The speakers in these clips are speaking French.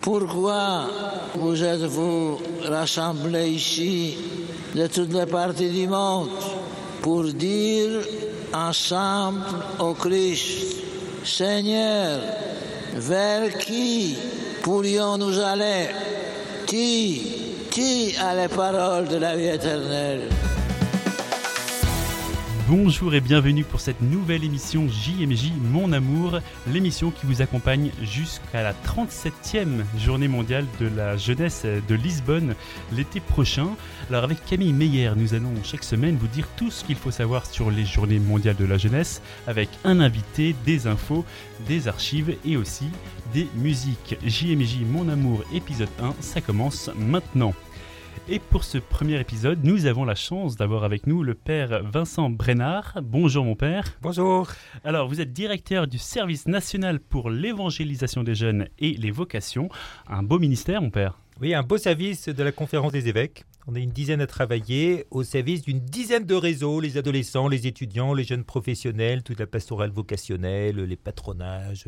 Pourquoi vous êtes-vous rassemblés ici de toutes les parties du monde pour dire ensemble au Christ, Seigneur, vers qui pourrions-nous aller? Qui, qui a les paroles de la vie éternelle? Bonjour et bienvenue pour cette nouvelle émission JMJ Mon Amour, l'émission qui vous accompagne jusqu'à la 37e journée mondiale de la jeunesse de Lisbonne l'été prochain. Alors avec Camille Meyer, nous allons chaque semaine vous dire tout ce qu'il faut savoir sur les journées mondiales de la jeunesse avec un invité, des infos, des archives et aussi des musiques. JMJ Mon Amour épisode 1, ça commence maintenant. Et pour ce premier épisode, nous avons la chance d'avoir avec nous le père Vincent Brennard. Bonjour mon père. Bonjour. Alors vous êtes directeur du service national pour l'évangélisation des jeunes et les vocations. Un beau ministère mon père. Oui, un beau service de la conférence des évêques. On est une dizaine à travailler au service d'une dizaine de réseaux, les adolescents, les étudiants, les jeunes professionnels, toute la pastorale vocationnelle, les patronages,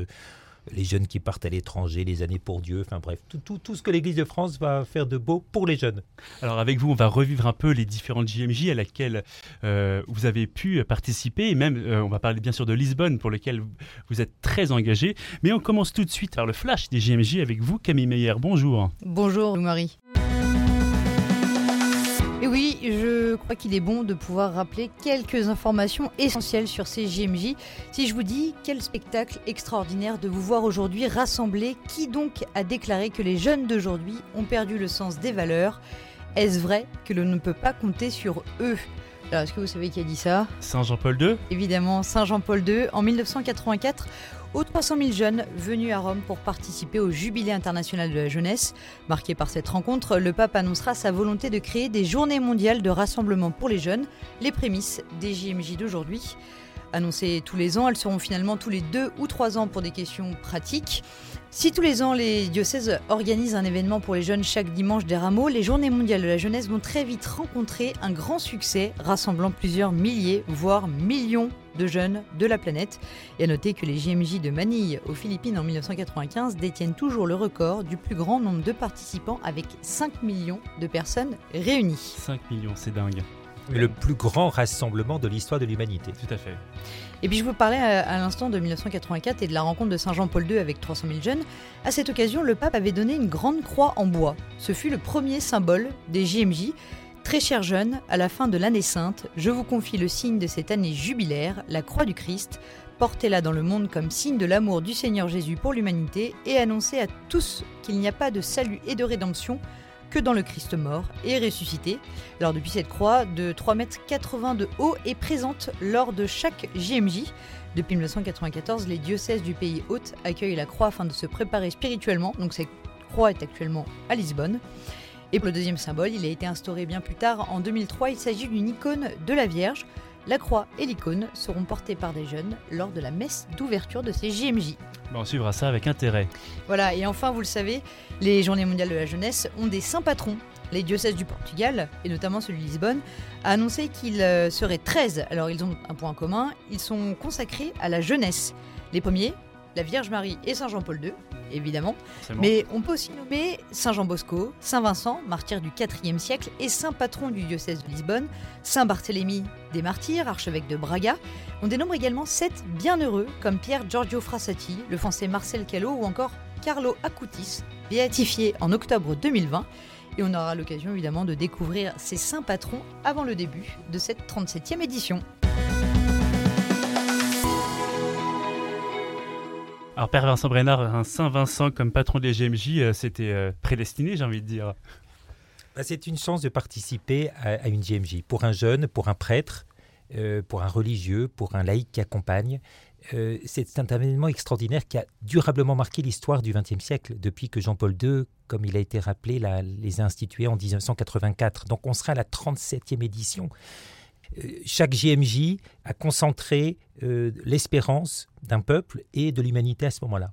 les jeunes qui partent à l'étranger, les années pour Dieu, enfin bref, tout, tout, ce que l'Église de France va faire de beau pour les jeunes. Alors avec vous, on va revivre un peu les différentes JMJ à laquelle euh, vous avez pu participer, et même euh, on va parler bien sûr de Lisbonne pour lequel vous êtes très engagé, mais on commence tout de suite par le flash des JMJ avec vous, Camille Meyer. Bonjour. Bonjour Marie. Et oui, je crois qu'il est bon de pouvoir rappeler quelques informations essentielles sur ces JMJ. Si je vous dis quel spectacle extraordinaire de vous voir aujourd'hui rassembler, qui donc a déclaré que les jeunes d'aujourd'hui ont perdu le sens des valeurs? Est-ce vrai que l'on ne peut pas compter sur eux? Alors, est-ce que vous savez qui a dit ça? Saint Jean-Paul II Évidemment, Saint Jean-Paul II, en 1984, aux 300 000 jeunes venus à Rome pour participer au Jubilé international de la jeunesse. Marqué par cette rencontre, le pape annoncera sa volonté de créer des journées mondiales de rassemblement pour les jeunes, les prémices des JMJ d'aujourd'hui. Annoncées tous les ans, elles seront finalement tous les deux ou trois ans pour des questions pratiques. Si tous les ans les diocèses organisent un événement pour les jeunes chaque dimanche des rameaux, les Journées mondiales de la jeunesse vont très vite rencontrer un grand succès rassemblant plusieurs milliers, voire millions de jeunes de la planète. Et à noter que les JMJ de Manille aux Philippines en 1995 détiennent toujours le record du plus grand nombre de participants avec 5 millions de personnes réunies. 5 millions, c'est dingue le plus grand rassemblement de l'histoire de l'humanité. Tout à fait. Et puis je vous parlais à, l'instant de 1984 et de la rencontre de Saint Jean-Paul II avec 300 000 jeunes. À cette occasion, le pape avait donné une grande croix en bois. Ce fut le premier symbole des JMJ. Très chers jeunes, à la fin de l'année sainte, je vous confie le signe de cette année jubilaire, la croix du Christ. Portez-la dans le monde comme signe de l'amour du Seigneur Jésus pour l'humanité et annoncez à tous qu'il n'y a pas de salut et de rédemption que dans le Christ mort et ressuscité. Alors depuis cette croix de 3,80 m de haut est présente lors de chaque JMJ. Depuis 1994, les diocèses du pays hôte accueillent la croix afin de se préparer spirituellement. Donc cette croix est actuellement à Lisbonne. Et pour le deuxième symbole, il a été instauré bien plus tard en 2003. Il s'agit d'une icône de la Vierge. La croix et l'icône seront portées par des jeunes lors de la messe d'ouverture de ces JMJ. on suivra ça avec intérêt. Voilà, et enfin, vous le savez, les Journées mondiales de la jeunesse ont des saints patrons. Les diocèses du Portugal, et notamment celui de Lisbonne, a annoncé qu'ils euh, seraient 13. Alors ils ont un point commun, ils sont consacrés à la jeunesse. Les premiers, la Vierge Marie et Saint Jean-Paul II, évidemment. Mais on peut aussi nommer Saint Jean Bosco, Saint Vincent, martyr du IVe siècle et saint patron du diocèse de Lisbonne, Saint Barthélemy des martyrs, archevêque de Braga. On dénombre également sept bienheureux comme Pierre Giorgio Frassati, le français Marcel Callot ou encore Carlo Acutis, béatifié en octobre 2020. Et on aura l'occasion évidemment de découvrir ces saints patrons avant le début de cette 37e édition. Alors, Père Vincent Brennard, un Saint-Vincent comme patron des GMJ, euh, c'était euh, prédestiné, j'ai envie de dire. Bah, c'est une chance de participer à, une GMJ. Pour un jeune, pour un prêtre, euh, pour un religieux, pour un laïc qui accompagne. c'est un événement extraordinaire qui a durablement marqué l'histoire du XXe siècle, depuis que Jean-Paul II, comme il a été rappelé, les a institués en 1984. Donc on sera à la 37e édition. Chaque JMJ a concentré euh, l'espérance d'un peuple et de l'humanité à ce moment-là.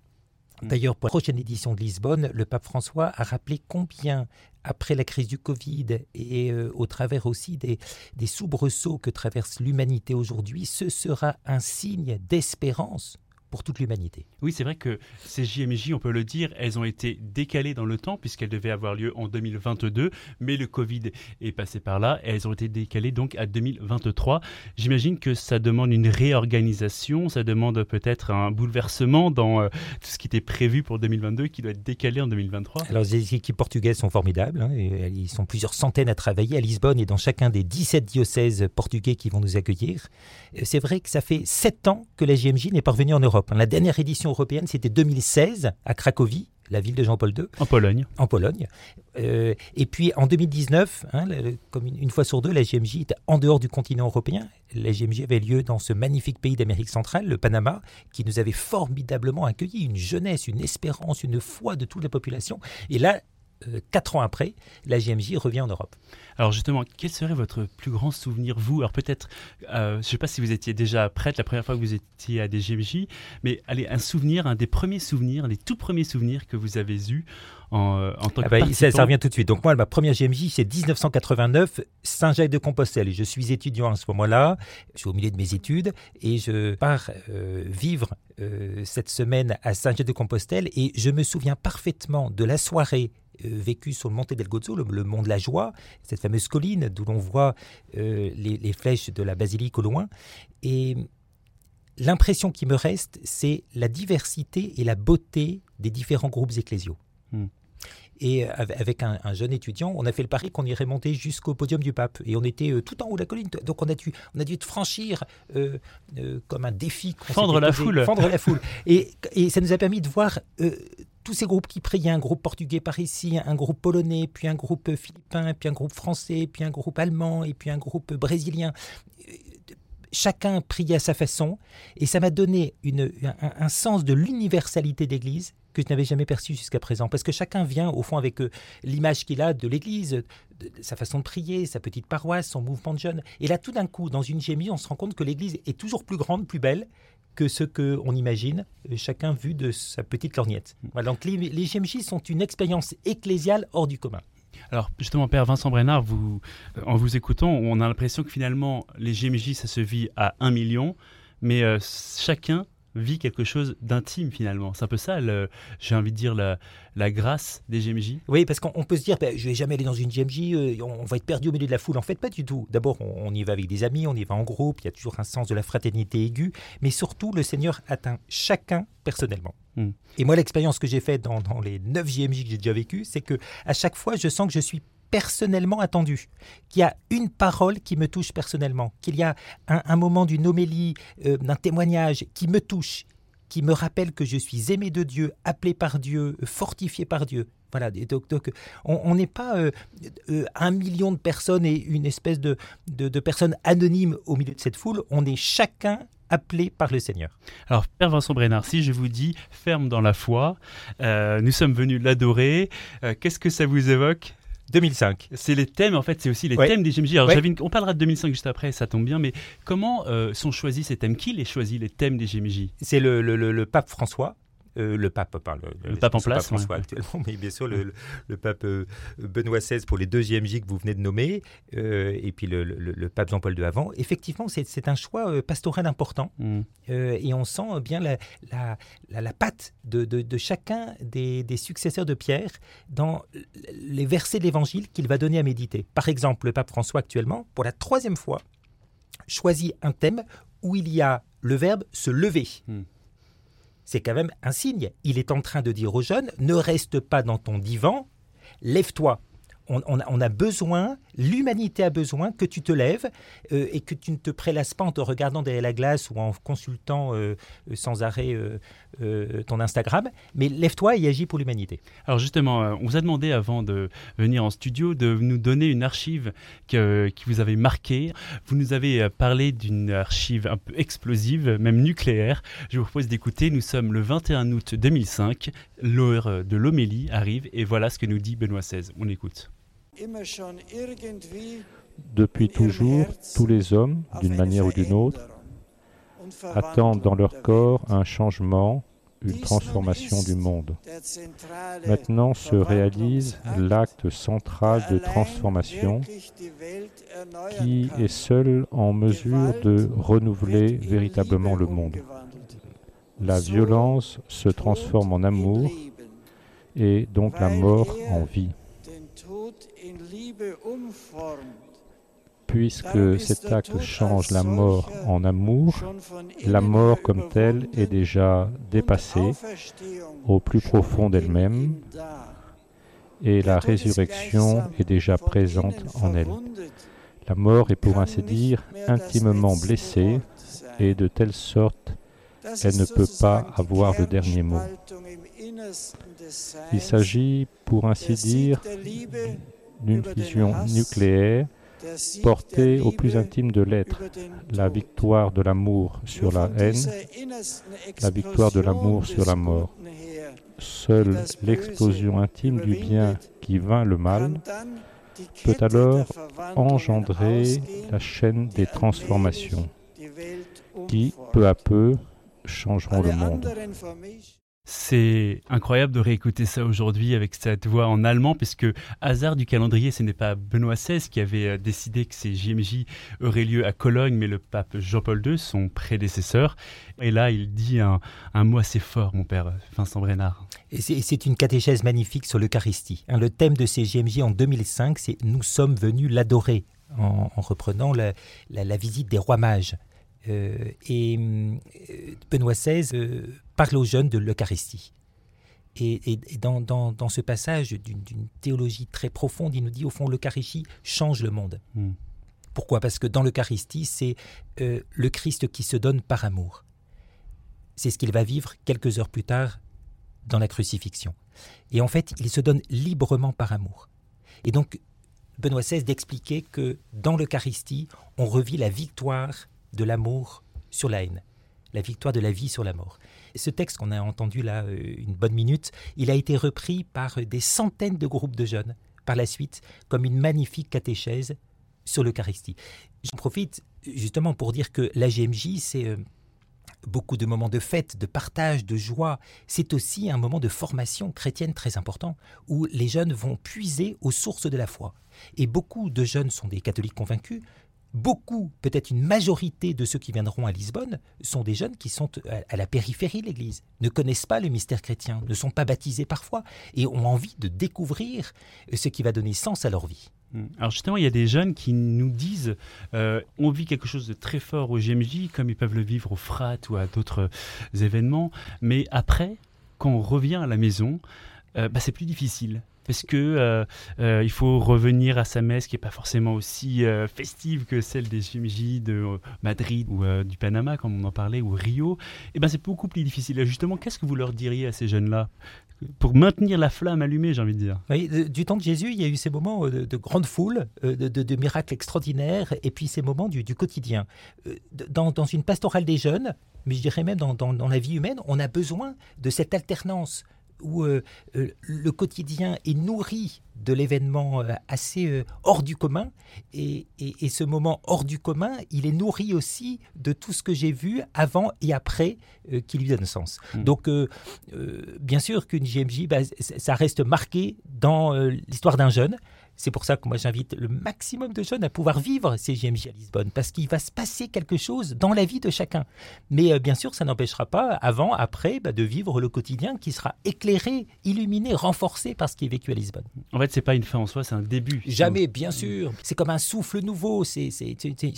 Mm. D'ailleurs, pour la prochaine édition de Lisbonne, le pape François a rappelé combien, après la crise du Covid et euh, au travers aussi des, des soubresauts que traverse l'humanité aujourd'hui, ce sera un signe d'espérance pour toute l'humanité. Oui, c'est vrai que ces JMJ, on peut le dire, elles ont été décalées dans le temps puisqu'elles devaient avoir lieu en 2022, mais le Covid est passé par là et elles ont été décalées donc à 2023. J'imagine que ça demande une réorganisation, ça demande peut-être un bouleversement dans euh, tout ce qui était prévu pour 2022 qui doit être décalé en 2023. Alors les équipes portugaises sont formidables, hein, et ils sont plusieurs centaines à travailler à Lisbonne et dans chacun des 17 diocèses portugais qui vont nous accueillir. Euh, c'est vrai que ça fait sept ans que la JMJ n'est pas revenue en Europe. La dernière édition européenne, c'était 2016 à Cracovie, la ville de Jean-Paul II. En Pologne. En Pologne. Euh, et puis en 2019, hein, comme une, fois sur deux, la JMJ était en dehors du continent européen. La JMJ avait lieu dans ce magnifique pays d'Amérique centrale, le Panama, qui nous avait formidablement accueillis, une jeunesse, une espérance, une foi de toute la population. Et là, quatre ans après, la JMJ revient en Europe. Alors justement, quel serait votre plus grand souvenir, vous? Alors peut-être, euh, je ne sais pas si vous étiez déjà prête la première fois que vous étiez à des JMJ, mais allez, un souvenir, un des premiers souvenirs, les tout premiers souvenirs que vous avez eus en, euh, en tant ah que bah, ça, ça, revient tout de suite. Donc moi, ma première JMJ, c'est 1989, Saint-Jacques-de-Compostelle. Je suis étudiant à ce moment-là, je suis au milieu de mes études, et je pars vivre cette semaine à Saint-Jacques-de-Compostelle, et je me souviens parfaitement de la soirée euh, vécu sur le Monte del Gozzo, le, mont de la joie, cette fameuse colline d'où l'on voit euh, les, flèches de la basilique au loin. Et l'impression qui me reste, c'est la diversité et la beauté des différents groupes ecclésiaux. Hmm. Et avec un, jeune étudiant, on a fait le pari qu'on irait monter jusqu'au podium du pape. Et on était euh, tout en haut de la colline. Donc on a dû, on a dû franchir comme un défi. Fendre la foule. Fendre la foule. Et, et, ça nous a permis de voir tous ces groupes qui priaient, un groupe portugais par ici, un groupe polonais, puis un groupe philippin, puis un groupe français, puis un groupe allemand, et puis un groupe brésilien. Chacun priait à sa façon, et ça m'a donné une, un, sens de l'universalité d'Église que je n'avais jamais perçu jusqu'à présent. Parce que chacun vient, au fond, avec euh, l'image qu'il a de l'Église, sa façon de prier, sa petite paroisse, son mouvement de jeunes. Et là, tout d'un coup, dans une gémie, on se rend compte que l'Église est toujours plus grande, plus belle, que ce qu'on imagine, euh, chacun vu de sa petite lorgnette. donc les, les GMJ sont une expérience ecclésiale hors du commun. Alors justement, Père Vincent Brennard, vous, euh, en vous écoutant, on a l'impression que finalement, les GMJ, ça se vit à un million, mais euh, chacun vit quelque chose d'intime finalement. C'est un peu ça, j'ai envie de dire, la, la, grâce des GMJ. Oui, parce qu'on peut se dire, ben, je vais jamais aller dans une GMJ, euh, on, va être perdu au milieu de la foule. En fait, pas du tout. D'abord, on, y va avec des amis, on y va en groupe, il y a toujours un sens de la fraternité aiguë, mais surtout, le Seigneur atteint chacun personnellement. Hmm. Et moi, l'expérience que j'ai faite dans, dans, les 9 GMJ que j'ai déjà vécu, c'est que à chaque fois, je sens que je suis personnellement attendu, qu'il y a une parole qui me touche personnellement, qu'il y a un, moment d'une homélie, euh, d'un témoignage qui me touche, qui me rappelle que je suis aimé de Dieu, appelé par Dieu, fortifié par Dieu. Voilà, donc, on n'est pas euh, euh, un million de personnes et une espèce de, de, personnes anonymes au milieu de cette foule, on est chacun appelé par le Seigneur. Alors, Père Vincent Brenard, si je vous dis ferme dans la foi, nous sommes venus l'adorer, qu'est-ce que ça vous évoque? 2005. C'est les thèmes, en fait, c'est aussi les thèmes des GMJ. Alors, on parlera de 2005 juste après, ça tombe bien, mais comment euh, sont choisis ces thèmes? Qui les choisit, les thèmes des GMJ C'est le, pape François euh, le pape, le, pape en place, François actuellement, mais bien sûr le, pape euh, Benoît XVI pour les deux JMJ que vous venez de nommer, euh, et puis le, pape Jean-Paul II avant. Effectivement, c'est un choix pastoral important, mm. et on sent bien la, la, patte de, chacun des, des, successeurs de Pierre dans les versets de l'Évangile qu'il va donner à méditer. Par exemple, le pape François actuellement, pour la troisième fois, choisit un thème où il y a le verbe se lever. Mm c'est quand même un signe. Il est en train de dire aux jeunes, ne reste pas dans ton divan, lève-toi on, a besoin, l'humanité a besoin que tu te lèves euh, et que tu ne te prélasses pas en te regardant derrière la glace ou en consultant euh, sans arrêt euh, ton Instagram, mais lève-toi et agis pour l'humanité. Alors justement, on vous a demandé avant de venir en studio de nous donner une archive qui vous avait marqué. Vous nous avez parlé d'une archive un peu explosive, même nucléaire. Je vous propose d'écouter. Nous sommes le 21 août 2005. L'heure de l'homélie arrive et voilà ce que nous dit Benoît XVI. On écoute. Depuis toujours, tous les hommes, d'une manière ou d'une autre, attendent dans leur corps un changement, une transformation du monde. Maintenant se réalise l'acte central de transformation qui est seul en mesure de renouveler véritablement le monde. la violence se transforme en amour et donc la mort en vie. Puisque cet acte change la mort en amour, la mort comme telle est déjà dépassée au plus profond d'elle-même et la résurrection est déjà présente en elle. La mort est pour ainsi dire intimement blessée et de telle sorte elle ne peut pas avoir le dernier mot. Il s'agit, pour ainsi dire, d'une fusion nucléaire portée au plus intime de l'être, la victoire de l'amour sur la haine, la victoire de l'amour sur la mort. Seule l'explosion intime du bien qui vainc le mal peut alors engendrer la chaîne des transformations qui, peu à peu, changeront le monde. C'est incroyable de réécouter ça aujourd'hui avec cette voix en allemand, puisque hasard du calendrier, ce n'est pas Benoît XVI qui avait euh, décidé que ces JMJ auraient lieu à Cologne, mais le pape Jean-Paul II, son prédécesseur. Et là, il dit un, mot assez fort, mon père Vincent Brenard. Et c'est une catéchèse magnifique sur l'Eucharistie. Hein, le thème de ces JMJ en 2005, c'est Nous sommes venus l'adorer, en, reprenant la, visite des rois mages. Euh, et euh, Benoît XVI euh, parle aux jeunes de l'Eucharistie. Et, dans, ce passage d'une théologie très profonde, il nous dit au fond l'Eucharistie change le monde. Hmm. Pourquoi? Parce que dans l'Eucharistie, c'est le Christ qui se donne par amour. C'est ce qu'il va vivre quelques heures plus tard dans la crucifixion. Et en fait, il se donne librement par amour. Et donc, Benoît XVI d'expliquer que dans l'Eucharistie, on revit la victoire de l'amour sur la haine, la victoire de la vie sur la mort. ce texte qu'on a entendu là euh, une bonne minute, il a été repris par des centaines de groupes de jeunes par la suite comme une magnifique catéchèse sur l'Eucharistie. J'en profite justement pour dire que la GMJ, c'est euh, beaucoup de moments de fête, de partage, de joie. C'est aussi un moment de formation chrétienne très important où les jeunes vont puiser aux sources de la foi. Et beaucoup de jeunes sont des catholiques convaincus, beaucoup, peut-être une majorité de ceux qui viendront à Lisbonne sont des jeunes qui sont à la périphérie de l'Église, ne connaissent pas le mystère chrétien, ne sont pas baptisés parfois et ont envie de découvrir ce qui va donner sens à leur vie. Hmm. Alors justement, il y a des jeunes qui nous disent euh, on vit quelque chose de très fort au GMJ, comme ils peuvent le vivre au FRAT ou à d'autres événements, mais après, quand on revient à la maison, euh, bah, c'est plus difficile parce que euh, euh, il faut revenir à sa messe qui n'est pas forcément aussi euh, festive que celle des JMJ de Madrid ou du Panama, comme on en parlait, ou Rio. Et eh ben c'est beaucoup plus difficile. justement, qu'est-ce que vous leur diriez à ces jeunes-là? Pour maintenir la flamme allumée, j'ai envie de dire. Du temps de Jésus, il y a eu ces moments de, grande foule, de, miracles extraordinaires, et puis ces moments du, quotidien. Dans, une pastorale des jeunes, mais je dirais même dans, la vie humaine, on a besoin de cette alternance où euh, euh, le quotidien est nourri de l'événement euh, assez hors du commun, et, ce moment hors du commun, il est nourri aussi de tout ce que j'ai vu avant et après qui lui donne sens. Hmm. Donc, bien sûr qu'une JMJ, bah, ça reste marqué dans l'histoire d'un jeune, c'est pour ça que moi j'invite le maximum de jeunes à pouvoir vivre ces JMJ à Lisbonne, parce qu'il va se passer quelque chose dans la vie de chacun. Mais euh, bien sûr, ça n'empêchera pas, avant, après, bah, de vivre le quotidien qui sera éclairé, illuminé, renforcé par ce qui est vécu à Lisbonne. En fait, c'est pas une fin en soi, c'est un début. Jamais, bien sûr. C'est comme un souffle nouveau, c'est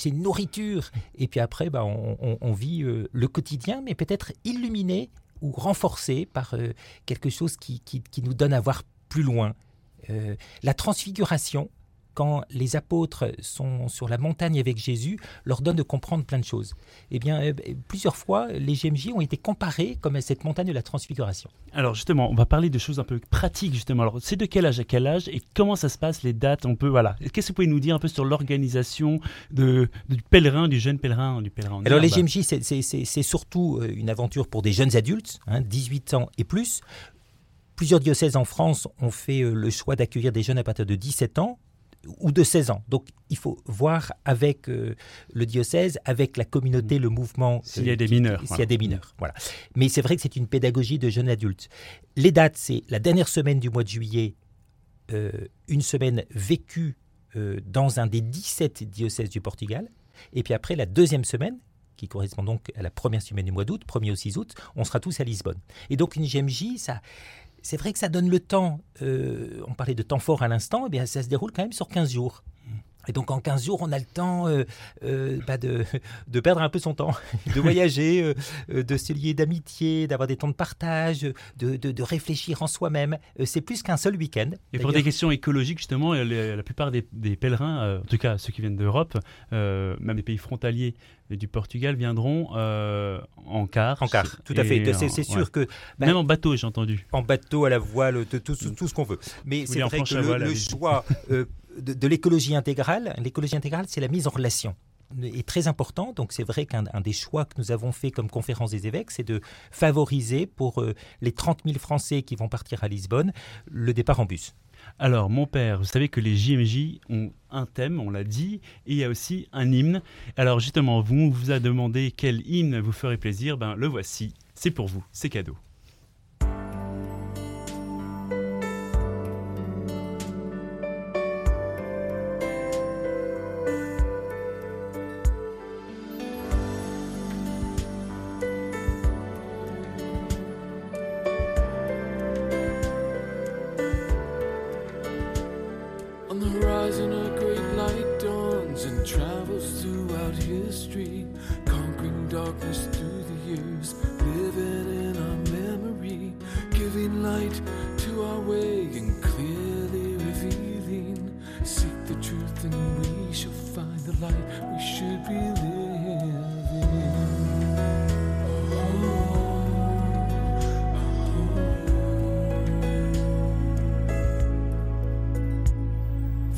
une nourriture. Et puis après, bah, on, vit euh, le quotidien, mais peut-être illuminé ou renforcé par euh, quelque chose qui, qui nous donne à voir plus loin. Euh, la transfiguration, quand les apôtres sont sur la montagne avec Jésus, leur donne de comprendre plein de choses. Eh bien, euh, plusieurs fois, les GMJ ont été comparés comme à cette montagne de la transfiguration. Alors justement, on va parler de choses un peu pratiques justement. Alors, c'est de quel âge à quel âge et comment ça se passe, les dates? On peut voilà. Qu'est-ce que vous pouvez nous dire un peu sur l'organisation du pèlerin, du jeune pèlerin, du pèlerin Alors les GMJ, c'est surtout euh, une aventure pour des jeunes adultes, 18 hein, ans et plus. Plusieurs diocèses en France ont fait euh, le choix d'accueillir des jeunes à partir de 17 ans ou de 16 ans. Donc il faut voir avec euh, le diocèse, avec la communauté, le mouvement. S'il y a des mineurs. S'il y a des mineurs, voilà. Mais c'est vrai que c'est une pédagogie de jeunes adultes. Les dates, c'est la dernière semaine du mois de juillet, euh, une semaine vécue dans un des 17 diocèses du Portugal, et puis après la deuxième semaine, qui correspond donc à la première semaine du mois d'août, 1er au 6 août, on sera tous à Lisbonne. Et donc une GMJ, ça, c'est vrai que ça donne le temps. Euh, on parlait de temps fort à l'instant, eh bien ça se déroule quand même sur 15 jours. Et donc en 15 jours, on a le temps euh, euh, bah, de, de, perdre un peu son temps, de voyager, euh, de se lier d'amitié, d'avoir des temps de partage, de, de, réfléchir en soi-même. c'est plus qu'un seul week-end. Et pour des questions écologiques, justement, la plupart des, des pèlerins, en tout cas ceux qui viennent d'Europe, même des pays frontaliers du Portugal, viendront en car. En car, tout à fait. C'est sûr que... Bah, même en bateau, j'ai entendu. En bateau, à la voile, tout, tout, tout ce qu'on veut. Mais c'est vrai que le, le choix de, l'écologie intégrale. L'écologie intégrale, c'est la mise en relation est très important. Donc c'est vrai qu'un des choix que nous avons fait comme conférence des évêques, c'est de favoriser pour euh, les 30 000 Français qui vont partir à Lisbonne le départ en bus. Alors mon père, vous savez que les JMJ ont un thème, on l'a dit, et il y a aussi un hymne. Alors justement, vous vous a demandé quel hymne vous ferait plaisir, ben le voici, c'est pour vous, c'est cadeau.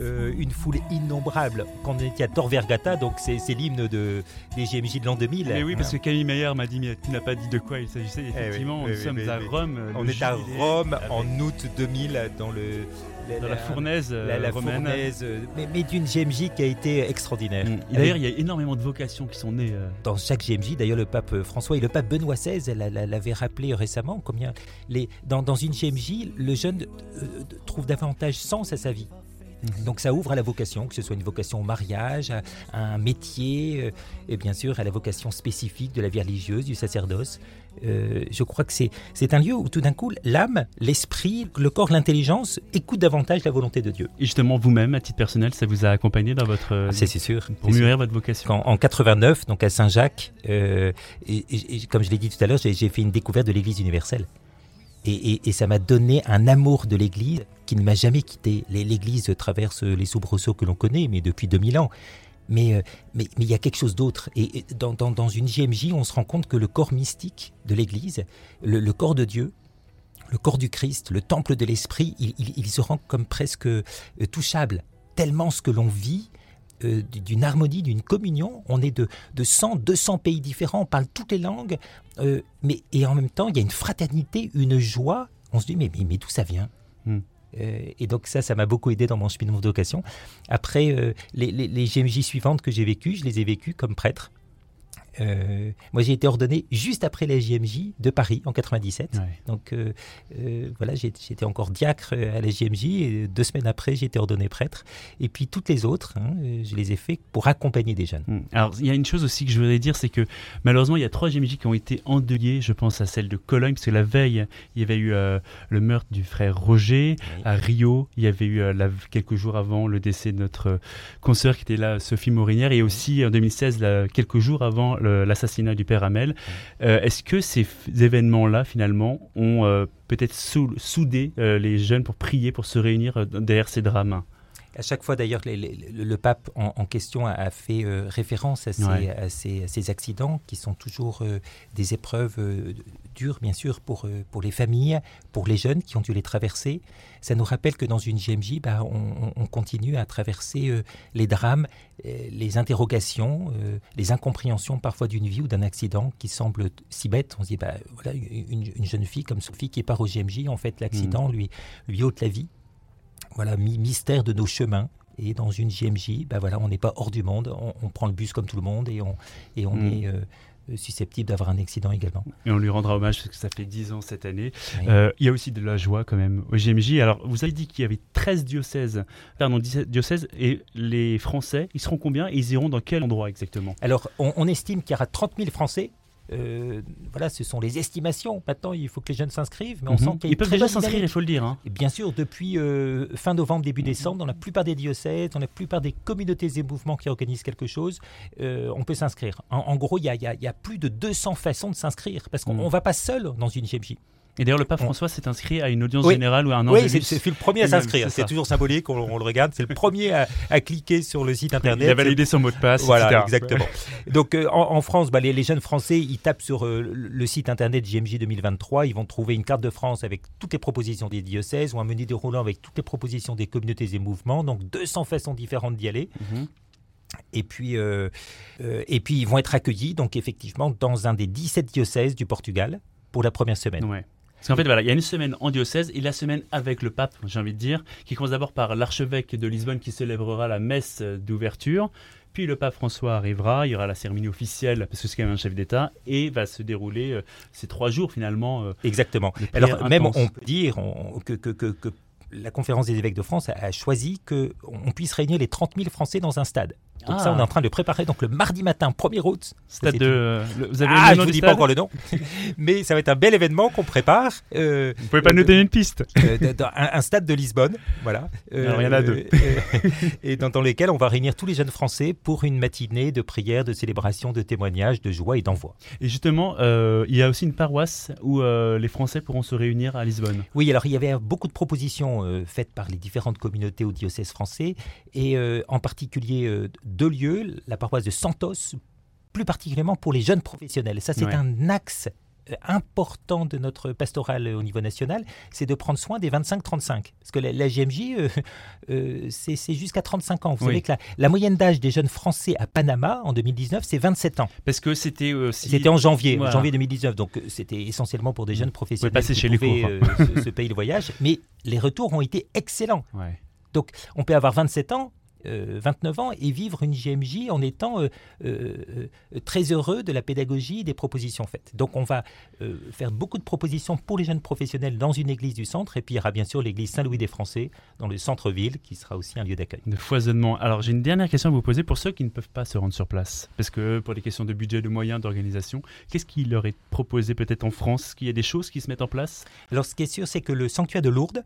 euh, une foule innombrable. Quand on était à Tor Vergata, donc c'est l'hymne de, des GMJ de l'an 2000. Mais oui, parce que Camille Meyer m'a dit, mais tu n'as pas dit de quoi il s'agissait. Eh Effectivement, nous sommes à Rome. On est à Rome en août 2000 dans le dans la, fournaise la, romaine. mais, d'une GMJ qui a été extraordinaire. Mm. D'ailleurs, il y a énormément de vocations qui sont nées. Dans chaque GMJ, d'ailleurs, le pape François et le pape Benoît XVI l'avaient rappelé récemment, combien les, dans, dans une GMJ, le jeune trouve davantage sens à sa vie. Mhm. Donc ça ouvre à la vocation, que ce soit une vocation au mariage, à, un métier, euh, et bien sûr à la vocation spécifique de la vie religieuse, du sacerdoce. Euh, je crois que c'est un lieu où tout d'un coup l'âme, l'esprit, le corps, l'intelligence écoutent davantage la volonté de Dieu. Et justement vous-même, à titre personnel, ça vous a accompagné dans votre... Ah, c'est sûr. Pour mûrir votre vocation. En, en, 89, donc à Saint-Jacques, euh, comme je l'ai dit tout à l'heure, j'ai fait une découverte de l'Église universelle. Et, ça m'a donné un amour de l'Église qui ne m'a jamais quitté. L'Église traverse les soubresauts que l'on connaît, mais depuis 2000 ans. Mais euh, mais il y a quelque chose d'autre. Et dans, dans, une JMJ, on se rend compte que le corps mystique de l'Église, le, corps de Dieu, le corps du Christ, le temple de l'Esprit, il, se rend comme presque euh, touchable. Tellement ce que l'on vit euh, d'une harmonie, d'une communion. On est de, de 100, 200 pays différents, on parle toutes les langues, euh, mais, et en même temps, il y a une fraternité, une joie. On se dit, mais, mais, d'où ça vient? Hmm. euh, et donc ça, ça m'a beaucoup aidé dans mon chemin de vocation. Après, les, les, les GMJ suivantes que j'ai vécues, je les ai vécues comme prêtre. Euh, moi, j'ai été ordonné juste après la JMJ de Paris en 97. Donc euh, euh, voilà, j'étais encore diacre à la JMJ et deux semaines après, j'ai été ordonné prêtre. Et puis toutes les autres, hein, je les ai fait pour accompagner des jeunes. Hmm. Alors il y a une chose aussi que je voudrais dire, c'est que malheureusement, il y a trois JMJ qui ont été endeuillées. Je pense à celle de Cologne, parce que la veille, il y avait eu le meurtre du frère Roger. À Rio, il y avait eu quelques jours avant le décès de notre consoeur qui était là, Sophie Morinière, et aussi en 2016, quelques jours avant l'assassinat du père Hamel. Euh, est-ce que ces événements-là, finalement, ont euh, peut-être soudé euh, les jeunes pour prier, pour se réunir derrière ces drames? À chaque fois, d'ailleurs, le, pape en, question a, fait euh, référence à ces, accidents qui sont toujours euh, des épreuves euh, dures, bien sûr, pour, pour les familles, pour les jeunes qui ont dû les traverser. Ça nous rappelle que dans une GMJ, bah, on, continue à traverser les drames, les interrogations, les incompréhensions parfois d'une vie ou d'un accident qui semble si bête. On se dit, bah, voilà, une, jeune fille comme Sophie qui part au GMJ, en fait, l'accident mmh. lui, lui ôte la vie voilà, mystère de nos chemins. Et dans une JMJ, ben voilà, on n'est pas hors du monde, on, prend le bus comme tout le monde et on, et on mm. est euh, susceptible d'avoir un accident également. Et on lui rendra hommage parce que ça fait 10 ans cette année. Euh, il y a aussi de la joie quand même au JMJ. Alors, vous avez dit qu'il y avait 13 diocèses, pardon, 17 diocèses, et les Français, ils seront combien et ils iront dans quel endroit exactement? Alors, on, on estime qu'il y aura 30 000 Français euh, voilà, ce sont les estimations. Maintenant, il faut que les jeunes s'inscrivent, mais on mhm. sent qu'ils peuvent déjà s'inscrire, il faut le dire. Hein. bien sûr, depuis euh, fin novembre, début décembre, dans la plupart des diocèses, dans la plupart des communautés et mouvements qui organisent quelque chose, euh, on peut s'inscrire. En, gros, il y, y a, plus de 200 façons de s'inscrire, parce qu'on ne mhm. va pas seul dans une GMJ. Et d'ailleurs, le pape François s'est inscrit à une audience générale ou à un Oui, c'est le premier à s'inscrire. C'est toujours symbolique, on, le regarde. C'est le premier à, cliquer sur le site internet. Il a validé son mot de passe. Voilà, exactement. Donc euh, en, France, bah, les, jeunes Français, ils tapent sur euh, le site internet JMJ 2023. Ils vont trouver une carte de France avec toutes les propositions des diocèses ou un menu déroulant avec toutes les propositions des communautés et mouvements. Donc 200 façons différentes d'y aller. Mhm. Et puis, euh, et puis, ils vont être accueillis, donc effectivement, dans un des 17 diocèses du Portugal pour la première semaine. Ouais. Parce qu'en fait, voilà, il y a une semaine en diocèse et la semaine avec le pape, j'ai envie de dire, qui commence d'abord par l'archevêque de Lisbonne qui célébrera la messe d'ouverture. Puis le pape François arrivera, il y aura la cérémonie officielle, parce que c'est quand même un chef d'État, et va se dérouler euh, ces trois jours finalement. Euh, Exactement. Alors même on peut dire que, que, que, la conférence des évêques de France a, choisi qu'on puisse réunir les 30 000 Français dans un stade. Donc ça, on est ah. en train de préparer donc le mardi matin, 1er août. Stade de... vous avez ah, je ne vous dis pas encore le nom, mais ça va être un bel événement qu'on prépare. Euh, vous pouvez pas nous donner une piste euh, un, stade de Lisbonne, voilà. Alors il y en a deux. Euh, et dans, dans, lesquels on va réunir tous les jeunes Français pour une matinée de prière, de célébration, de témoignage, de joie et d'envoi. Et justement, euh, il y a aussi une paroisse où les Français pourront se réunir à Lisbonne. Oui, alors il y avait beaucoup de propositions faites par les différentes communautés ou diocèses français, et en particulier deux lieux, la paroisse de Santos, plus particulièrement pour les jeunes professionnels. Ça, c'est un axe euh, important de notre pastorale au niveau national, c'est de prendre soin des 25-35. Parce que la, la GMJ, euh, euh, c'est jusqu'à 35 ans. Vous savez que la, moyenne d'âge des jeunes Français à Panama en 2019, c'est 27 ans. Parce que c'était C'était en janvier, janvier 2019. Donc c'était essentiellement pour des jeunes professionnels passer qui chez pouvaient se, se, payer le voyage. Mais les retours ont été excellents. Donc on peut avoir 27 ans, 29 euh, ans et vivre une GMJ en étant euh, euh, très heureux de la pédagogie et des propositions faites. Donc on va faire beaucoup de propositions pour les jeunes professionnels dans une église du centre et puis il y aura bien sûr l'église Saint-Louis des Français dans le centre-ville qui sera aussi un lieu d'accueil. De foisonnement. Alors j'ai une dernière question à vous poser pour ceux qui ne peuvent pas se rendre sur place. Parce que pour les questions de budget, de moyens, d'organisation, qu'est-ce qui leur est proposé peut-être en France? Est-ce qu'il y a des choses qui se mettent en place? Alors ce qui est sûr, c'est que le sanctuaire de Lourdes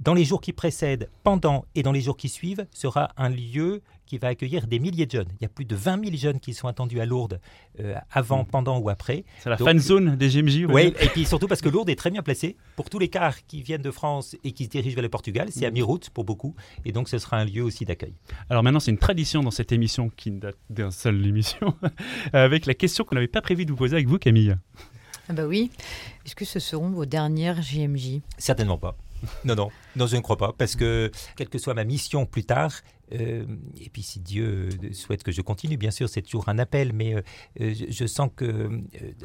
dans les jours qui précèdent, pendant et dans les jours qui suivent, sera un lieu qui va accueillir des milliers de jeunes. Il y a plus de 20 000 jeunes qui sont attendus à Lourdes euh, avant, mm. pendant ou après. C'est la fan zone des GMJ. Oui, et puis surtout parce que Lourdes est très bien placée. Pour tous les cars qui viennent de France et qui se dirigent vers le Portugal, c'est à mm. mi-route pour beaucoup. Et donc ce sera un lieu aussi d'accueil. Alors maintenant, c'est une tradition dans cette émission qui ne date d'un seul émission, avec la question qu'on n'avait pas prévu de vous poser avec vous, Camille. Ah bah oui. Est-ce que ce seront vos dernières JMJ Certainement pas. Non, non, non, je ne crois pas, parce que quelle que soit ma mission plus tard, euh, et puis si Dieu souhaite que je continue, bien sûr, c'est toujours un appel, mais euh, je, sens que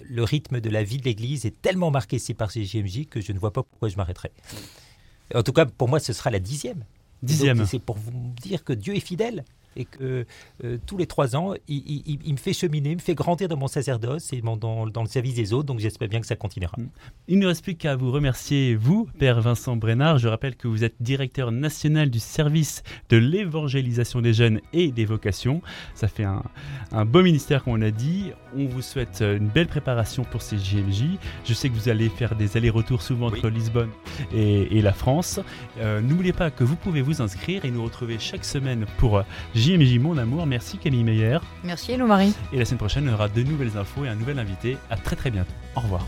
le rythme de la vie de l'Église est tellement marqué ici par ces JMJ que je ne vois pas pourquoi je m'arrêterai. En tout cas, pour moi, ce sera la dixième. Dixième. C'est pour vous dire que Dieu est fidèle et que euh, tous les trois ans, il, me fait cheminer, il me fait grandir dans mon sacerdoce et dans, dans, le service des autres, donc j'espère bien que ça continuera. Mm. Il ne reste plus qu'à vous remercier, vous, Père Vincent Brenard. Je rappelle que vous êtes directeur national du service de l'évangélisation des jeunes et des vocations. Ça fait un, un beau ministère, comme on a dit. On vous souhaite euh, une belle préparation pour ces JMJ. Je sais que vous allez faire des allers-retours souvent entre Lisbonne et, la France. Euh, n'oubliez pas que vous pouvez vous inscrire et nous retrouver chaque semaine pour JMJ Mon Amour. Merci Camille Meyer. Merci Hello Marie. Et la semaine prochaine, on aura de nouvelles infos et un nouvel invité. À très très bientôt. Au revoir.